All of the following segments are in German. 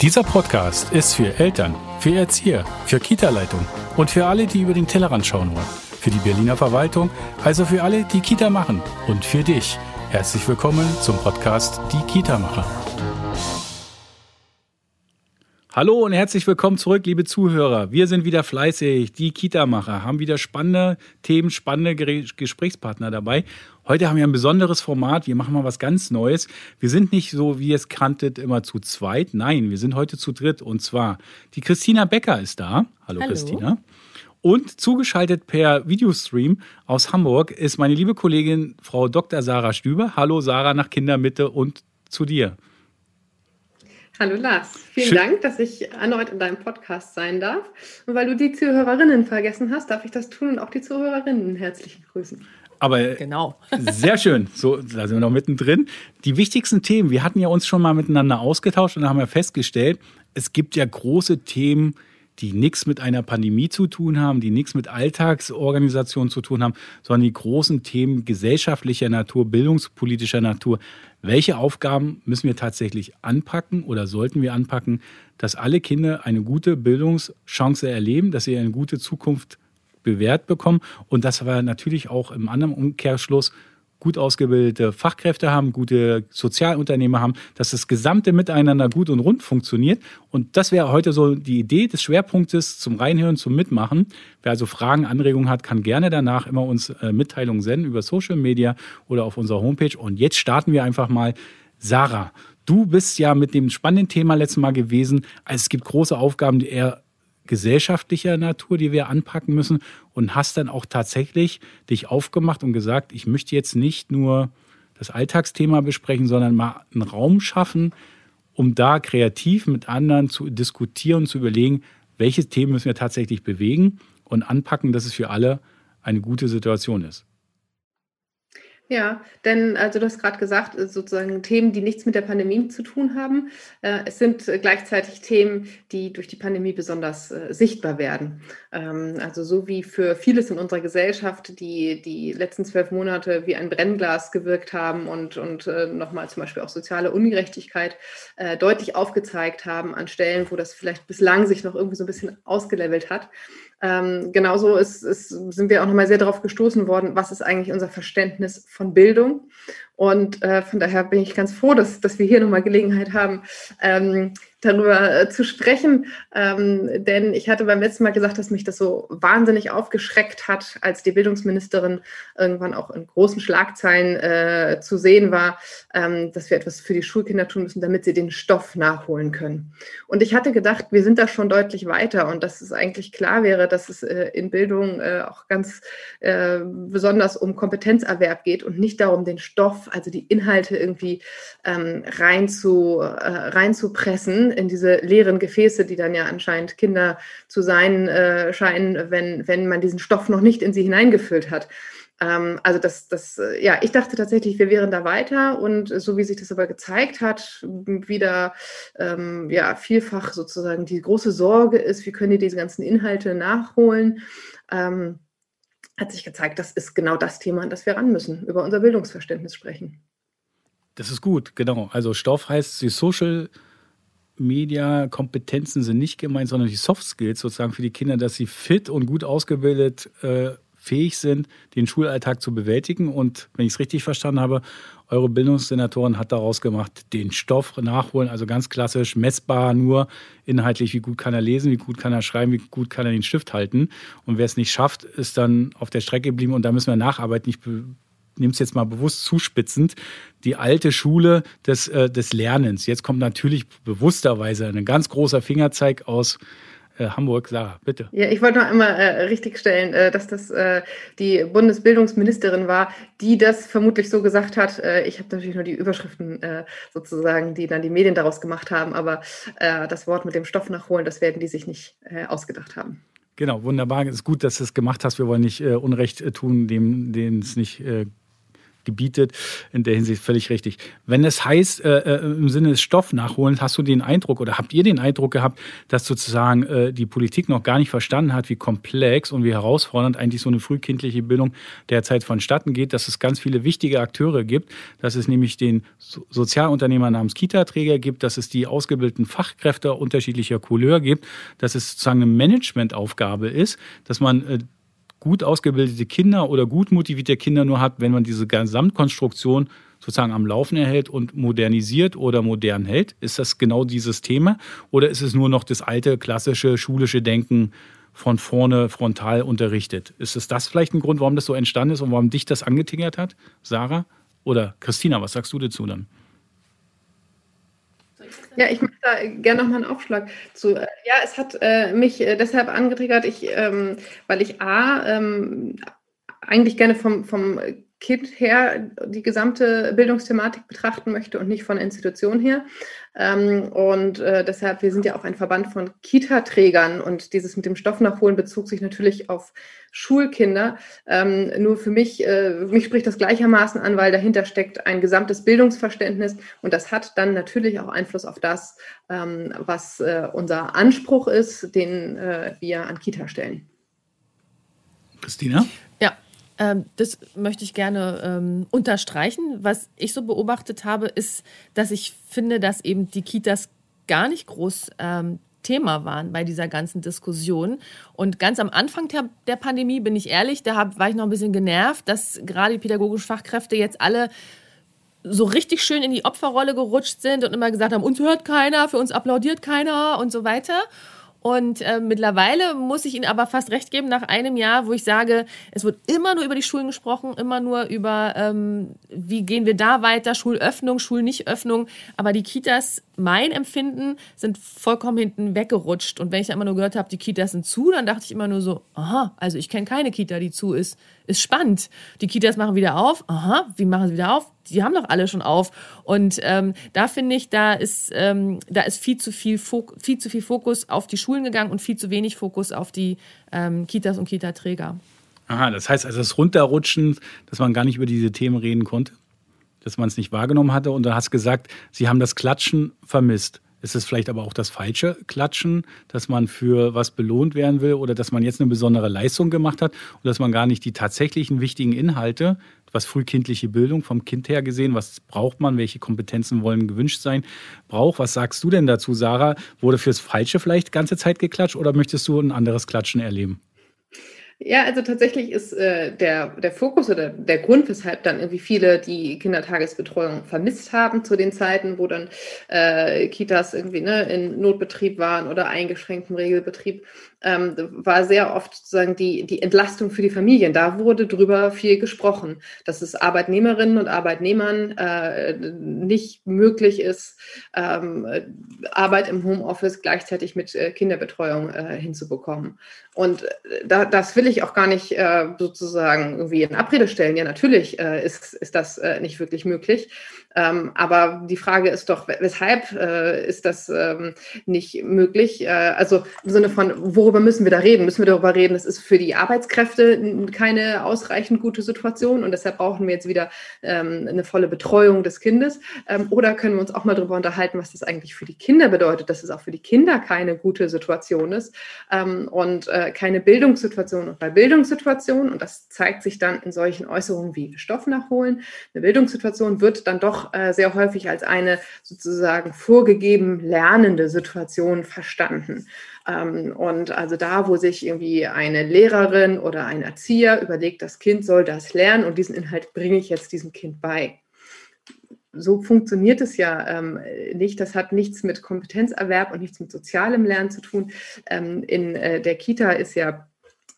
Dieser Podcast ist für Eltern, für Erzieher, für Kita-Leitung und für alle, die über den Tellerrand schauen wollen. Für die Berliner Verwaltung, also für alle, die Kita machen und für dich. Herzlich willkommen zum Podcast Die Kita-Macher. Hallo und herzlich willkommen zurück, liebe Zuhörer. Wir sind wieder fleißig, die Kita-Macher, haben wieder spannende Themen, spannende Gesprächspartner dabei. Heute haben wir ein besonderes Format. Wir machen mal was ganz Neues. Wir sind nicht so, wie ihr es kanntet, immer zu zweit. Nein, wir sind heute zu dritt. Und zwar die Christina Becker ist da. Hallo, Hallo. Christina. Und zugeschaltet per Videostream aus Hamburg ist meine liebe Kollegin Frau Dr. Sarah Stüber. Hallo Sarah nach Kindermitte und zu dir. Hallo Lars, vielen Schön. Dank, dass ich erneut in deinem Podcast sein darf. Und weil du die Zuhörerinnen vergessen hast, darf ich das tun und auch die Zuhörerinnen herzlich grüßen. Aber genau. sehr schön. So, da sind wir noch mittendrin. Die wichtigsten Themen, wir hatten ja uns schon mal miteinander ausgetauscht und da haben wir festgestellt, es gibt ja große Themen, die nichts mit einer Pandemie zu tun haben, die nichts mit Alltagsorganisation zu tun haben, sondern die großen Themen gesellschaftlicher Natur, bildungspolitischer Natur. Welche Aufgaben müssen wir tatsächlich anpacken oder sollten wir anpacken, dass alle Kinder eine gute Bildungschance erleben, dass sie eine gute Zukunft bewährt bekommen und dass wir natürlich auch im anderen Umkehrschluss gut ausgebildete Fachkräfte haben, gute Sozialunternehmer haben, dass das gesamte Miteinander gut und rund funktioniert. Und das wäre heute so die Idee des Schwerpunktes zum Reinhören, zum Mitmachen. Wer also Fragen, Anregungen hat, kann gerne danach immer uns äh, Mitteilungen senden über Social Media oder auf unserer Homepage. Und jetzt starten wir einfach mal. Sarah, du bist ja mit dem spannenden Thema letztes Mal gewesen. Also es gibt große Aufgaben, die eher gesellschaftlicher Natur, die wir anpacken müssen und hast dann auch tatsächlich dich aufgemacht und gesagt, ich möchte jetzt nicht nur das Alltagsthema besprechen, sondern mal einen Raum schaffen, um da kreativ mit anderen zu diskutieren und zu überlegen, welche Themen müssen wir tatsächlich bewegen und anpacken, dass es für alle eine gute Situation ist. Ja, denn also du hast gerade gesagt, äh, sozusagen Themen, die nichts mit der Pandemie zu tun haben. Äh, es sind äh, gleichzeitig Themen, die durch die Pandemie besonders sichtbar werden. Ähm, also so wie für vieles in unserer Gesellschaft, die die letzten zwölf Monate wie ein Brennglas gewirkt haben und, und nochmal zum Beispiel auch soziale Ungerechtigkeit deutlich aufgezeigt haben an Stellen, wo das vielleicht bislang sich noch irgendwie so ein bisschen ausgelevelt hat ähm, genauso ist, ist, sind wir auch nochmal sehr darauf gestoßen worden, was ist eigentlich unser Verständnis von Bildung. Und äh, von daher bin ich ganz froh, dass, dass wir hier nochmal Gelegenheit haben, ähm, darüber äh, zu sprechen. Ähm, denn ich hatte beim letzten Mal gesagt, dass mich das so wahnsinnig aufgeschreckt hat, als die Bildungsministerin irgendwann auch in großen Schlagzeilen äh, zu sehen war, ähm, dass wir etwas für die Schulkinder tun müssen, damit sie den Stoff nachholen können. Und ich hatte gedacht, wir sind da schon deutlich weiter und dass es eigentlich klar wäre, dass es äh, in Bildung äh, auch ganz äh, besonders um Kompetenzerwerb geht und nicht darum, den Stoff, also die Inhalte irgendwie ähm, rein zu, äh, in diese leeren Gefäße, die dann ja anscheinend Kinder zu sein äh, scheinen, wenn, wenn man diesen Stoff noch nicht in sie hineingefüllt hat. Ähm, also das, das, äh, ja, ich dachte tatsächlich, wir wären da weiter und so wie sich das aber gezeigt hat, wieder ähm, ja vielfach sozusagen die große Sorge ist, wie können die diese ganzen Inhalte nachholen. Ähm, hat sich gezeigt, das ist genau das Thema, an das wir ran müssen, über unser Bildungsverständnis sprechen. Das ist gut, genau. Also Stoff heißt die Social Media-Kompetenzen sind nicht gemeint, sondern die Soft Skills sozusagen für die Kinder, dass sie fit und gut ausgebildet äh, fähig sind, den Schulalltag zu bewältigen. Und wenn ich es richtig verstanden habe, eure Bildungssenatorin hat daraus gemacht, den Stoff nachholen, also ganz klassisch messbar nur inhaltlich, wie gut kann er lesen, wie gut kann er schreiben, wie gut kann er den Stift halten. Und wer es nicht schafft, ist dann auf der Strecke geblieben und da müssen wir nacharbeiten. Ich nehme es jetzt mal bewusst zuspitzend, die alte Schule des, äh, des Lernens. Jetzt kommt natürlich bewussterweise ein ganz großer Fingerzeig aus äh, Hamburg. Sarah, bitte. Ja, ich wollte noch einmal äh, richtigstellen, äh, dass das äh, die Bundesbildungsministerin war, die das vermutlich so gesagt hat. Äh, ich habe natürlich nur die Überschriften äh, sozusagen, die dann die Medien daraus gemacht haben, aber das Wort mit dem Stoff nachholen, das werden die sich nicht ausgedacht haben. Genau, wunderbar. Es ist gut, dass du es gemacht hast. Wir wollen nicht Unrecht tun, dem, denen es nicht äh, gebietet. In der Hinsicht völlig richtig. Wenn es heißt, äh, äh, im Sinne des Stoffnachholens, hast du den Eindruck oder habt ihr den Eindruck gehabt, dass sozusagen äh, die Politik noch gar nicht verstanden hat, wie komplex und wie herausfordernd eigentlich so eine frühkindliche Bildung derzeit vonstatten geht, dass es ganz viele wichtige Akteure gibt, dass es nämlich den so Sozialunternehmer namens Kita-Träger gibt, dass es die ausgebildeten Fachkräfte unterschiedlicher Couleur gibt, dass es sozusagen eine Managementaufgabe ist, dass man äh, gut ausgebildete Kinder oder gut motivierte Kinder nur hat, wenn man diese Gesamtkonstruktion sozusagen am Laufen erhält und modernisiert oder modern hält? Ist das genau dieses Thema? Oder ist es nur noch das alte, klassische, schulische Denken von vorne frontal unterrichtet? Ist es das vielleicht ein Grund, warum das so entstanden ist und warum dich das angetingert hat, Sarah? Oder Christina, was sagst du dazu dann? Ja, ich mache da gerne nochmal einen Aufschlag zu. Ja, es hat äh, mich äh, deshalb angetriggert, ich, ähm, weil ich A, ähm, eigentlich gerne vom, vom Kind her die gesamte Bildungsthematik betrachten möchte und nicht von Institution her. Ähm, und äh, deshalb, wir sind ja auch ein Verband von Kita-Trägern und dieses mit dem Stoff nachholen bezog sich natürlich auf Schulkinder. Ähm, nur für mich, äh, mich spricht das gleichermaßen an, weil dahinter steckt ein gesamtes Bildungsverständnis und das hat dann natürlich auch Einfluss auf das, ähm, was äh, unser Anspruch ist, den äh, wir an Kita stellen. Christina? Ähm, das möchte ich gerne ähm, unterstreichen. Was ich so beobachtet habe, ist, dass ich finde, dass eben die Kitas gar nicht groß ähm, Thema waren bei dieser ganzen Diskussion. Und ganz am Anfang der, der Pandemie, bin ich ehrlich, da hab, war ich noch ein bisschen genervt, dass gerade die pädagogischen Fachkräfte jetzt alle so richtig schön in die Opferrolle gerutscht sind und immer gesagt haben, uns hört keiner, für uns applaudiert keiner und so weiter. Und äh, mittlerweile muss ich Ihnen aber fast recht geben, nach einem Jahr, wo ich sage, es wird immer nur über die Schulen gesprochen, immer nur über, ähm, wie gehen wir da weiter, Schulöffnung, Schulnichtöffnung. Aber die Kitas, mein Empfinden, sind vollkommen hinten weggerutscht. Und wenn ich immer nur gehört habe, die Kitas sind zu, dann dachte ich immer nur so, aha, also ich kenne keine Kita, die zu ist ist spannend. Die Kitas machen wieder auf. Aha, wie machen sie wieder auf? Die haben doch alle schon auf. Und ähm, da finde ich, da ist, ähm, da ist viel zu viel, viel zu viel Fokus auf die Schulen gegangen und viel zu wenig Fokus auf die ähm, Kitas und Kita-Träger. Aha, das heißt also das Runterrutschen, dass man gar nicht über diese Themen reden konnte, dass man es nicht wahrgenommen hatte. Und du hast gesagt, sie haben das Klatschen vermisst. Ist es vielleicht aber auch das falsche Klatschen, dass man für was belohnt werden will oder dass man jetzt eine besondere Leistung gemacht hat und dass man gar nicht die tatsächlichen wichtigen Inhalte, was frühkindliche Bildung vom Kind her gesehen, was braucht man, welche Kompetenzen wollen gewünscht sein, braucht. Was sagst du denn dazu, Sarah? Wurde fürs Falsche vielleicht ganze Zeit geklatscht oder möchtest du ein anderes Klatschen erleben? Ja, also tatsächlich ist äh, der, der Fokus oder der Grund, weshalb dann irgendwie viele die Kindertagesbetreuung vermisst haben zu den Zeiten, wo dann äh, Kitas irgendwie ne, in Notbetrieb waren oder eingeschränktem Regelbetrieb, ähm, war sehr oft sozusagen die, die Entlastung für die Familien. Da wurde drüber viel gesprochen, dass es Arbeitnehmerinnen und Arbeitnehmern äh, nicht möglich ist, ähm, Arbeit im Homeoffice gleichzeitig mit äh, Kinderbetreuung äh, hinzubekommen. Und äh, da, das will ich auch gar nicht äh, sozusagen irgendwie in Abrede stellen. Ja, natürlich äh, ist, ist das nicht wirklich möglich. Ähm, aber die Frage ist doch, weshalb äh, ist das ähm, nicht möglich? Äh, also im Sinne von, worüber müssen wir da reden? Müssen wir darüber reden, es ist für die Arbeitskräfte keine ausreichend gute Situation und deshalb brauchen wir jetzt wieder ähm, eine volle Betreuung des Kindes? Ähm, oder können wir uns auch mal darüber unterhalten, was das eigentlich für die Kinder bedeutet, dass es auch für die Kinder keine gute Situation ist ähm, und äh, keine Bildungssituation. Und bei Bildungssituationen, und das zeigt sich dann in solchen Äußerungen wie Stoff nachholen, eine Bildungssituation wird dann doch äh, sehr häufig als eine sozusagen vorgegeben lernende Situation verstanden. Ähm, und also da, wo sich irgendwie eine Lehrerin oder ein Erzieher überlegt, das Kind soll das lernen und diesen Inhalt bringe ich jetzt diesem Kind bei so funktioniert es ja ähm, nicht. Das hat nichts mit Kompetenzerwerb und nichts mit sozialem Lernen zu tun. Ähm, in äh, der Kita ist ja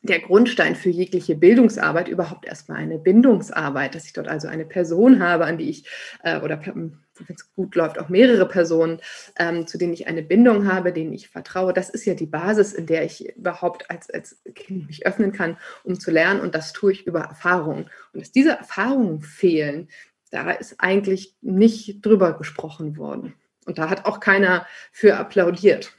der Grundstein für jegliche Bildungsarbeit überhaupt erstmal eine Bindungsarbeit, dass ich dort also eine Person habe, an die ich äh, oder wenn es gut läuft, auch mehrere Personen, ähm, zu denen ich eine Bindung habe, denen ich vertraue. Das ist ja die Basis, in der ich überhaupt als, als Kind mich öffnen kann, um zu lernen. Und das tue ich über Erfahrungen. Und dass diese Erfahrungen fehlen, da ist eigentlich nicht drüber gesprochen worden. Und da hat auch keiner für applaudiert.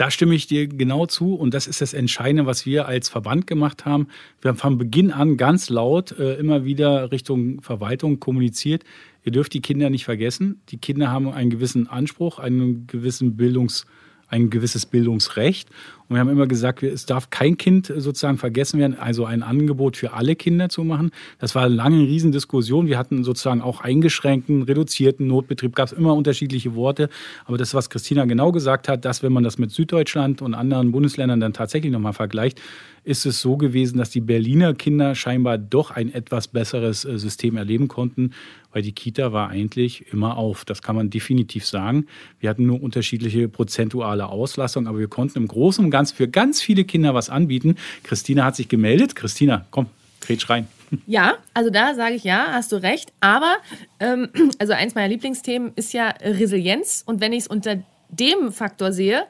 Da stimme ich dir genau zu und das ist das Entscheidende, was wir als Verband gemacht haben. Wir haben von Beginn an ganz laut äh, immer wieder Richtung Verwaltung kommuniziert. Ihr dürft die Kinder nicht vergessen. Die Kinder haben einen gewissen Anspruch, einen gewissen Bildungs, ein gewisses Bildungsrecht. Und wir haben immer gesagt, es darf kein Kind sozusagen vergessen werden, also ein Angebot für alle Kinder zu machen. Das war lange eine Riesendiskussion. Wir hatten sozusagen auch eingeschränkten, reduzierten Notbetrieb, gab es immer unterschiedliche Worte. Aber das, was Christina genau gesagt hat, dass wenn man das mit Süddeutschland und anderen Bundesländern dann tatsächlich nochmal vergleicht, ist es so gewesen, dass die Berliner Kinder scheinbar doch ein etwas besseres äh, System erleben konnten, weil die Kita war eigentlich immer auf. Das kann man definitiv sagen. Wir hatten nur unterschiedliche prozentuale Auslastung, aber wir konnten im Großen und Ganzen für ganz viele Kinder was anbieten. Christina hat sich gemeldet. Christina, komm, kretsch rein. Ja, also da sage ich ja, hast du recht. Aber ähm, also eins meiner Lieblingsthemen ist ja Resilienz. Und wenn ich es unter dem Faktor sehe,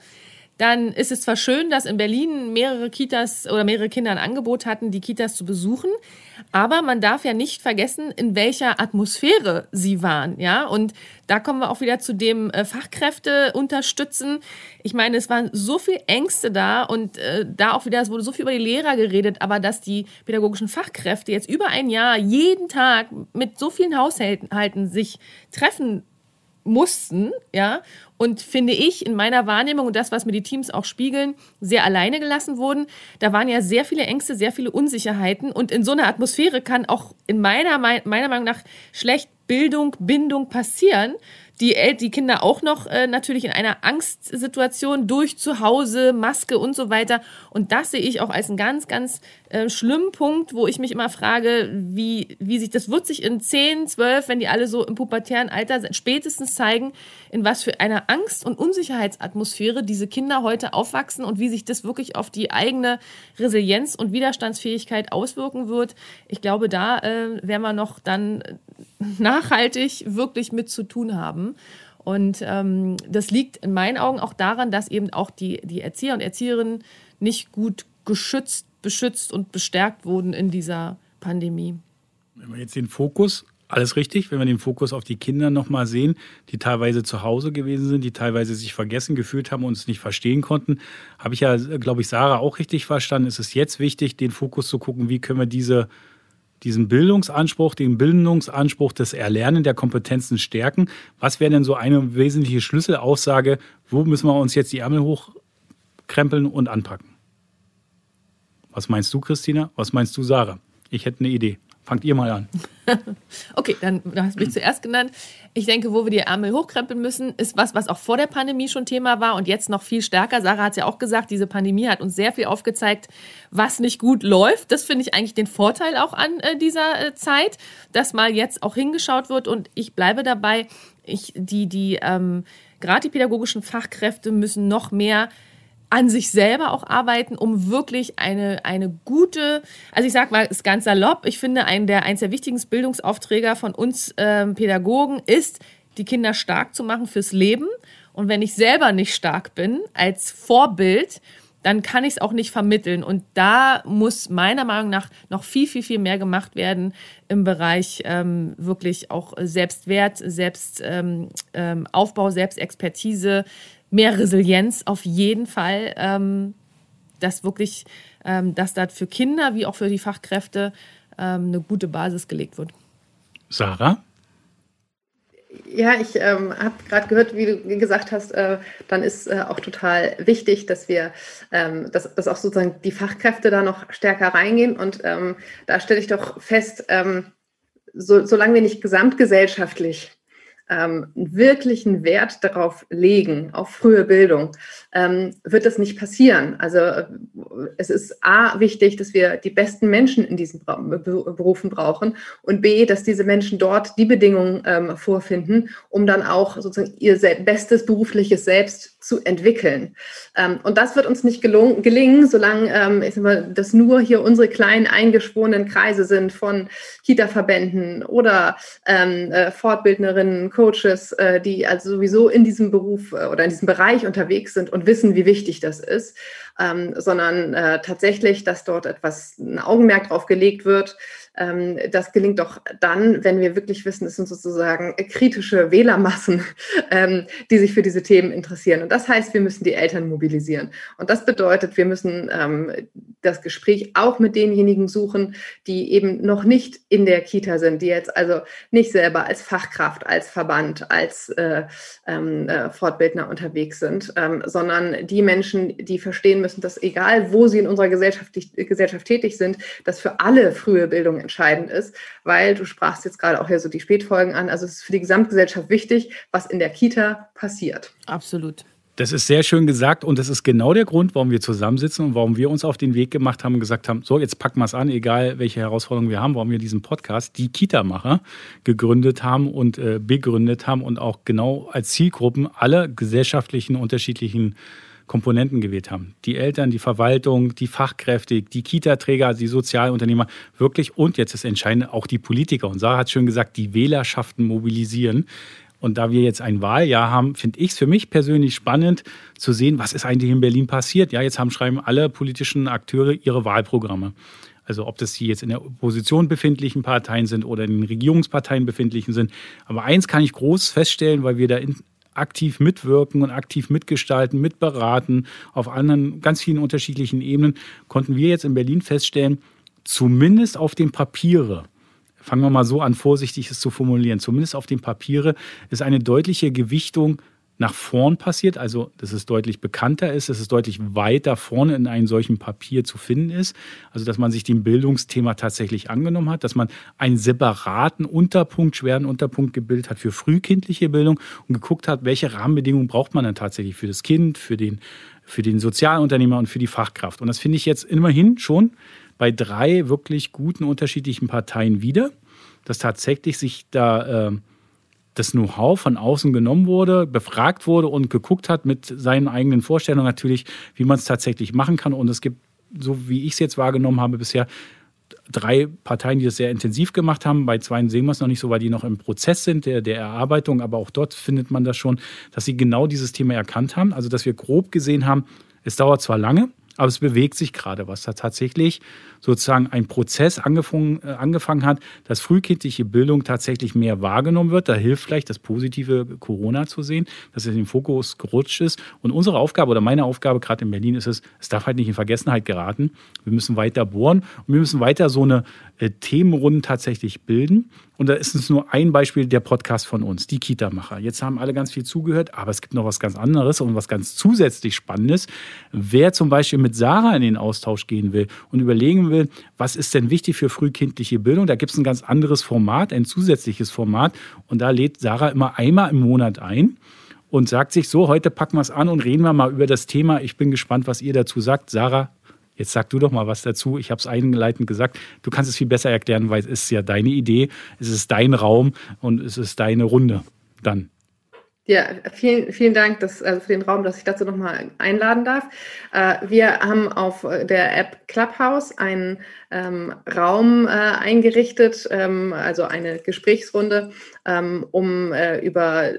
dann ist es zwar schön, dass in Berlin mehrere Kitas oder mehrere Kinder ein Angebot hatten, die Kitas zu besuchen, aber man darf ja nicht vergessen, in welcher Atmosphäre sie waren, ja. Und da kommen wir auch wieder zu dem äh, Fachkräfte unterstützen. Ich meine, es waren so viele Ängste da und äh, da auch wieder, es wurde so viel über die Lehrer geredet, aber dass die pädagogischen Fachkräfte jetzt über ein Jahr jeden Tag mit so vielen Haushalten sich treffen mussten, ja, und finde ich in meiner Wahrnehmung und das, was mir die Teams auch spiegeln, sehr alleine gelassen wurden. Da waren ja sehr viele Ängste, sehr viele Unsicherheiten und in so einer Atmosphäre kann auch in meiner, meiner Meinung nach schlecht Bildung, Bindung passieren die, die Kinder auch noch äh, natürlich in einer Angstsituation durch zu Hause, Maske und so weiter. Und das sehe ich auch als einen ganz, ganz äh, schlimmen Punkt, wo ich mich immer frage, wie, wie sich das wird sich in 10, 12, wenn die alle so im pubertären Alter sind, spätestens zeigen, in was für einer Angst- und Unsicherheitsatmosphäre diese Kinder heute aufwachsen und wie sich das wirklich auf die eigene Resilienz und Widerstandsfähigkeit auswirken wird. Ich glaube, da äh, werden wir noch dann nachhaltig wirklich mit zu tun haben. Und ähm, das liegt in meinen Augen auch daran, dass eben auch die, die Erzieher und Erzieherinnen nicht gut geschützt, beschützt und bestärkt wurden in dieser Pandemie. Wenn wir jetzt den Fokus, alles richtig, wenn wir den Fokus auf die Kinder nochmal sehen, die teilweise zu Hause gewesen sind, die teilweise sich vergessen gefühlt haben und es nicht verstehen konnten, habe ich ja, glaube ich, Sarah auch richtig verstanden. Es ist jetzt wichtig, den Fokus zu gucken, wie können wir diese diesen Bildungsanspruch, den Bildungsanspruch des Erlernen der Kompetenzen stärken. Was wäre denn so eine wesentliche Schlüsselaussage? Wo müssen wir uns jetzt die Ärmel hochkrempeln und anpacken? Was meinst du, Christina? Was meinst du, Sarah? Ich hätte eine Idee. Fangt ihr mal an. okay, dann du hast mich zuerst genannt. Ich denke, wo wir die Ärmel hochkrempeln müssen, ist was, was auch vor der Pandemie schon Thema war und jetzt noch viel stärker. Sarah hat es ja auch gesagt, diese Pandemie hat uns sehr viel aufgezeigt, was nicht gut läuft. Das finde ich eigentlich den Vorteil auch an äh, dieser äh, Zeit, dass mal jetzt auch hingeschaut wird und ich bleibe dabei, ich, die, die, ähm, gerade die pädagogischen Fachkräfte müssen noch mehr an sich selber auch arbeiten, um wirklich eine, eine gute, also ich sag mal, ist ganz salopp, ich finde, ein der, eins der wichtigsten Bildungsaufträge von uns ähm, Pädagogen ist, die Kinder stark zu machen fürs Leben. Und wenn ich selber nicht stark bin als Vorbild, dann kann ich es auch nicht vermitteln. Und da muss meiner Meinung nach noch viel, viel, viel mehr gemacht werden im Bereich ähm, wirklich auch Selbstwert, Selbstaufbau, ähm, ähm, Selbstexpertise, mehr Resilienz auf jeden Fall, ähm, dass wirklich, ähm, dass da für Kinder wie auch für die Fachkräfte ähm, eine gute Basis gelegt wird. Sarah? Ja, ich ähm, habe gerade gehört, wie du gesagt hast, äh, dann ist äh, auch total wichtig, dass wir, ähm, dass, dass auch sozusagen die Fachkräfte da noch stärker reingehen. Und ähm, da stelle ich doch fest, ähm, so, solange wir nicht gesamtgesellschaftlich ähm, wirklichen Wert darauf legen, auf frühe Bildung, ähm, wird das nicht passieren. Also äh, es ist A wichtig, dass wir die besten Menschen in diesen Berufen brauchen und B, dass diese Menschen dort die Bedingungen ähm, vorfinden, um dann auch sozusagen ihr bestes berufliches Selbst zu entwickeln. Ähm, und das wird uns nicht gelungen, gelingen, solange ähm, ich das nur hier unsere kleinen eingeschworenen Kreise sind von Kita-Verbänden oder ähm, äh, Fortbildnerinnen, Coaches, äh, die also sowieso in diesem Beruf äh, oder in diesem Bereich unterwegs sind und wissen, wie wichtig das ist, ähm, sondern äh, tatsächlich, dass dort etwas ein Augenmerk drauf gelegt wird, ähm, das gelingt doch dann, wenn wir wirklich wissen, es sind sozusagen kritische Wählermassen, ähm, die sich für diese Themen interessieren. Und das heißt, wir müssen die Eltern mobilisieren. Und das bedeutet, wir müssen ähm, das Gespräch auch mit denjenigen suchen, die eben noch nicht in der Kita sind, die jetzt also nicht selber als Fachkraft, als Verband, als äh, ähm, äh, Fortbildner unterwegs sind, ähm, sondern die Menschen, die verstehen müssen, dass egal, wo sie in unserer Gesellschaft, Gesellschaft tätig sind, dass für alle frühe Bildung entscheidend ist, weil du sprachst jetzt gerade auch hier so die Spätfolgen an. Also es ist für die Gesamtgesellschaft wichtig, was in der Kita passiert. Absolut. Das ist sehr schön gesagt und das ist genau der Grund, warum wir zusammensitzen und warum wir uns auf den Weg gemacht haben und gesagt haben, so, jetzt packen wir es an, egal welche Herausforderungen wir haben, warum wir diesen Podcast, die Kita-Macher, gegründet haben und äh, begründet haben und auch genau als Zielgruppen alle gesellschaftlichen unterschiedlichen Komponenten gewählt haben. Die Eltern, die Verwaltung, die Fachkräfte, die Kita-Träger, die Sozialunternehmer, wirklich und jetzt ist entscheidend auch die Politiker. Und Sarah hat schön gesagt, die Wählerschaften mobilisieren. Und da wir jetzt ein Wahljahr haben, finde ich es für mich persönlich spannend zu sehen, was ist eigentlich in Berlin passiert. Ja, jetzt haben schreiben alle politischen Akteure ihre Wahlprogramme. Also ob das die jetzt in der Opposition befindlichen Parteien sind oder in den Regierungsparteien befindlichen sind. Aber eins kann ich groß feststellen, weil wir da in, aktiv mitwirken und aktiv mitgestalten, mitberaten auf anderen ganz vielen unterschiedlichen Ebenen, konnten wir jetzt in Berlin feststellen, zumindest auf dem Papiere fangen wir mal so an, vorsichtig es zu formulieren, zumindest auf dem Papiere, ist eine deutliche Gewichtung nach vorn passiert, also dass es deutlich bekannter ist, dass es deutlich weiter vorne in einem solchen Papier zu finden ist, also dass man sich dem Bildungsthema tatsächlich angenommen hat, dass man einen separaten Unterpunkt, schweren Unterpunkt gebildet hat für frühkindliche Bildung und geguckt hat, welche Rahmenbedingungen braucht man dann tatsächlich für das Kind, für den, für den Sozialunternehmer und für die Fachkraft. Und das finde ich jetzt immerhin schon bei drei wirklich guten unterschiedlichen Parteien wieder, dass tatsächlich sich da äh, das Know-how von außen genommen wurde, befragt wurde und geguckt hat mit seinen eigenen Vorstellungen natürlich, wie man es tatsächlich machen kann. Und es gibt, so wie ich es jetzt wahrgenommen habe, bisher drei Parteien, die das sehr intensiv gemacht haben. Bei zwei sehen wir es noch nicht so, weil die noch im Prozess sind der, der Erarbeitung. Aber auch dort findet man das schon, dass sie genau dieses Thema erkannt haben. Also, dass wir grob gesehen haben, es dauert zwar lange, aber es bewegt sich gerade was. Da tatsächlich sozusagen ein Prozess angefangen, äh, angefangen hat, dass frühkindliche Bildung tatsächlich mehr wahrgenommen wird. Da hilft vielleicht das positive Corona zu sehen, dass es in den Fokus gerutscht ist. Und unsere Aufgabe oder meine Aufgabe gerade in Berlin ist es, es darf halt nicht in Vergessenheit geraten. Wir müssen weiter bohren und wir müssen weiter so eine äh, Themenrunden tatsächlich bilden. Und da ist es nur ein Beispiel der Podcast von uns, die Kita-Macher. Jetzt haben alle ganz viel zugehört, aber es gibt noch was ganz anderes und was ganz zusätzlich Spannendes. Wer zum Beispiel mit Sarah in den Austausch gehen will und überlegen will, was ist denn wichtig für frühkindliche Bildung, da gibt es ein ganz anderes Format, ein zusätzliches Format. Und da lädt Sarah immer einmal im Monat ein und sagt sich so, heute packen wir es an und reden wir mal über das Thema. Ich bin gespannt, was ihr dazu sagt. Sarah, Jetzt sag du doch mal was dazu. Ich habe es einleitend gesagt. Du kannst es viel besser erklären, weil es ist ja deine Idee, es ist dein Raum und es ist deine Runde dann. Ja, vielen, vielen Dank dass, also für den Raum, dass ich dazu nochmal einladen darf. Äh, wir haben auf der App Clubhouse einen ähm, Raum äh, eingerichtet, ähm, also eine Gesprächsrunde, ähm, um äh, über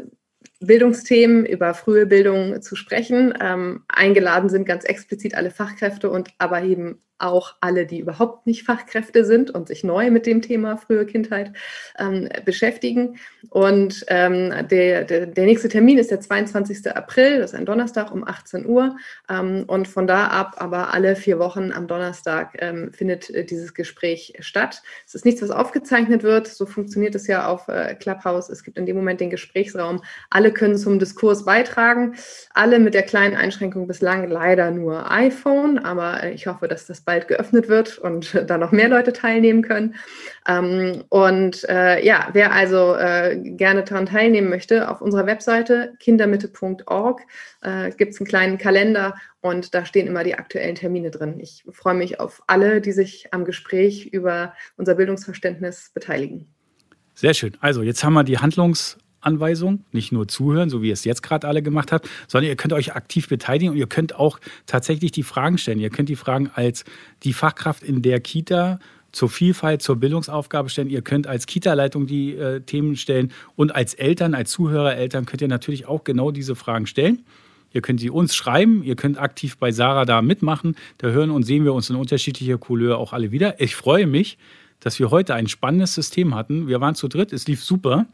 Bildungsthemen, über frühe Bildung zu sprechen. Ähm, eingeladen sind ganz explizit alle Fachkräfte und aber eben auch alle, die überhaupt nicht Fachkräfte sind und sich neu mit dem Thema frühe Kindheit ähm, beschäftigen. Und ähm, der, der, der, nächste Termin ist der 22. April, das ist ein Donnerstag um 18 Uhr. Ähm, und von da ab, aber alle vier Wochen am Donnerstag, ähm, findet äh, dieses Gespräch statt. Es ist nichts, was aufgezeichnet wird. So funktioniert es ja auf äh, Clubhouse. Es gibt in dem Moment den Gesprächsraum. Alle können zum Diskurs beitragen. Alle mit der kleinen Einschränkung bislang leider nur iPhone. Aber äh, ich hoffe, dass das bald geöffnet wird und da noch mehr Leute teilnehmen können. Ähm, und äh, ja, wer also äh, gerne daran teilnehmen möchte, auf unserer Webseite kindermitte.org äh, gibt es einen kleinen Kalender und da stehen immer die aktuellen Termine drin. Ich freue mich auf alle, die sich am Gespräch über unser Bildungsverständnis beteiligen. Sehr schön. Also jetzt haben wir die Handlungs- Anweisung, nicht nur zuhören, so wie ihr es jetzt gerade alle gemacht habt, sondern ihr könnt euch aktiv beteiligen und ihr könnt auch tatsächlich die Fragen stellen. Ihr könnt die Fragen als die Fachkraft in der Kita zur Vielfalt, zur Bildungsaufgabe stellen. Ihr könnt als Kita-Leitung die äh, Themen stellen und als Eltern, als Zuhörereltern könnt ihr natürlich auch genau diese Fragen stellen. Ihr könnt sie uns schreiben, ihr könnt aktiv bei Sarah da mitmachen. Da hören und sehen wir uns in unterschiedlicher Couleur auch alle wieder. Ich freue mich, dass wir heute ein spannendes System hatten. Wir waren zu dritt, es lief super.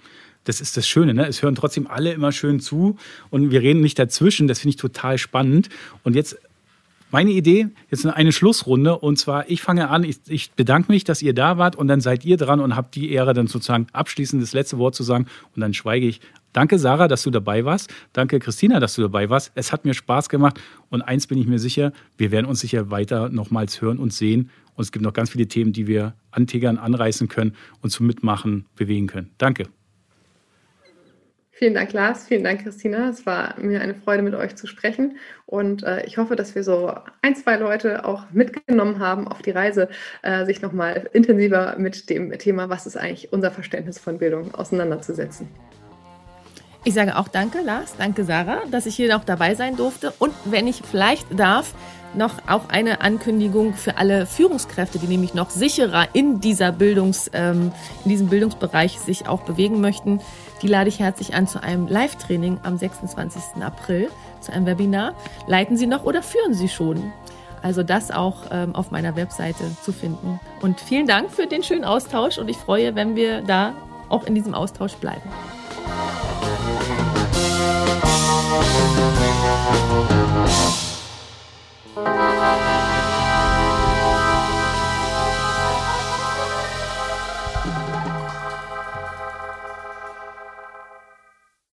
Das ist das Schöne, ne? Es hören trotzdem alle immer schön zu und wir reden nicht dazwischen. Das finde ich total spannend. Und jetzt meine Idee, jetzt eine Schlussrunde. Und zwar, ich fange an, ich, ich, bedanke mich, dass ihr da wart und dann seid ihr dran und habt die Ehre, dann sozusagen abschließend das letzte Wort zu sagen. Und dann schweige ich. Danke, Sarah, dass du dabei warst. Danke, Christina, dass du dabei warst. Es hat mir Spaß gemacht. Und eins bin ich mir sicher, wir werden uns sicher weiter nochmals hören und sehen. Und es gibt noch ganz viele Themen, die wir antigern, anreißen können und zum Mitmachen bewegen können. Danke. Vielen Dank, Lars. Vielen Dank, Christina. Es war mir eine Freude, mit euch zu sprechen. Und äh, ich hoffe, dass wir so ein, zwei Leute auch mitgenommen haben auf die Reise, äh, sich nochmal intensiver mit dem Thema, was ist eigentlich unser Verständnis von Bildung, auseinanderzusetzen. Ich sage auch danke, Lars, danke, Sarah, dass ich hier noch dabei sein durfte. Und wenn ich vielleicht darf, noch auch eine Ankündigung für alle Führungskräfte, die nämlich noch sicherer in, dieser Bildungs, ähm, in diesem Bildungsbereich sich auch bewegen möchten. Die lade ich herzlich an zu einem Live-Training am 26. April, zu einem Webinar. Leiten Sie noch oder führen Sie schon? Also das auch ähm, auf meiner Webseite zu finden. Und vielen Dank für den schönen Austausch und ich freue, wenn wir da auch in diesem Austausch bleiben.